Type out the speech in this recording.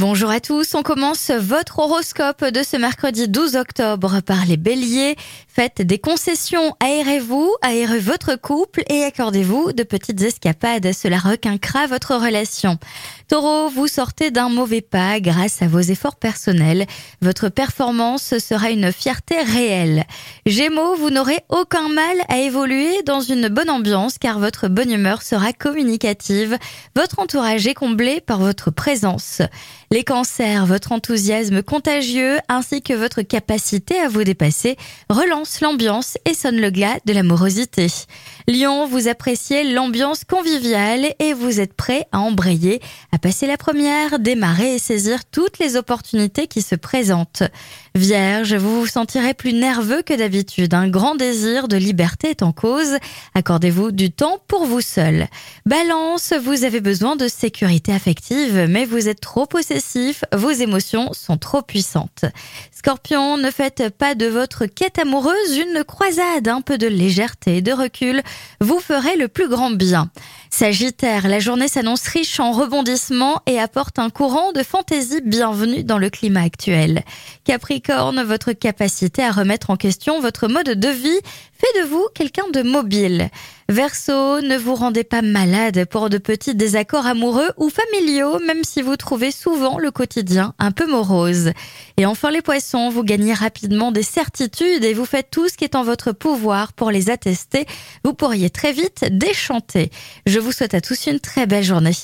Bonjour à tous, on commence votre horoscope de ce mercredi 12 octobre par les béliers. Faites des concessions, aérez-vous, aérez votre couple et accordez-vous de petites escapades, cela requinquera votre relation. Taureau, vous sortez d'un mauvais pas grâce à vos efforts personnels. Votre performance sera une fierté réelle. Gémeaux, vous n'aurez aucun mal à évoluer dans une bonne ambiance car votre bonne humeur sera communicative. Votre entourage est comblé par votre présence. Les cancers, votre enthousiasme contagieux ainsi que votre capacité à vous dépasser relance l'ambiance et sonne le glas de l'amorosité. Lion, vous appréciez l'ambiance conviviale et vous êtes prêt à embrayer, à passer la première, démarrer et saisir toutes les opportunités qui se présentent. Vierge, vous vous sentirez plus nerveux que d'habitude. Un grand désir de liberté est en cause. Accordez-vous du temps pour vous seul. Balance, vous avez besoin de sécurité affective, mais vous êtes trop possessif. Vos émotions sont trop puissantes. Scorpion, ne faites pas de votre quête amoureuse une croisade. Un peu de légèreté de recul vous ferez le plus grand bien. Sagittaire, la journée s'annonce riche en rebondissements et apporte un courant de fantaisie bienvenue dans le climat actuel. Capricorne, votre capacité à remettre en question votre mode de vie fait de vous quelqu'un de mobile. Verseau, ne vous rendez pas malade pour de petits désaccords amoureux ou familiaux, même si vous trouvez souvent le quotidien un peu morose. Et enfin les poissons, vous gagnez rapidement des certitudes et vous faites tout ce qui est en votre pouvoir pour les attester. Vous pourriez très vite déchanter. Je vous souhaite à tous une très belle journée.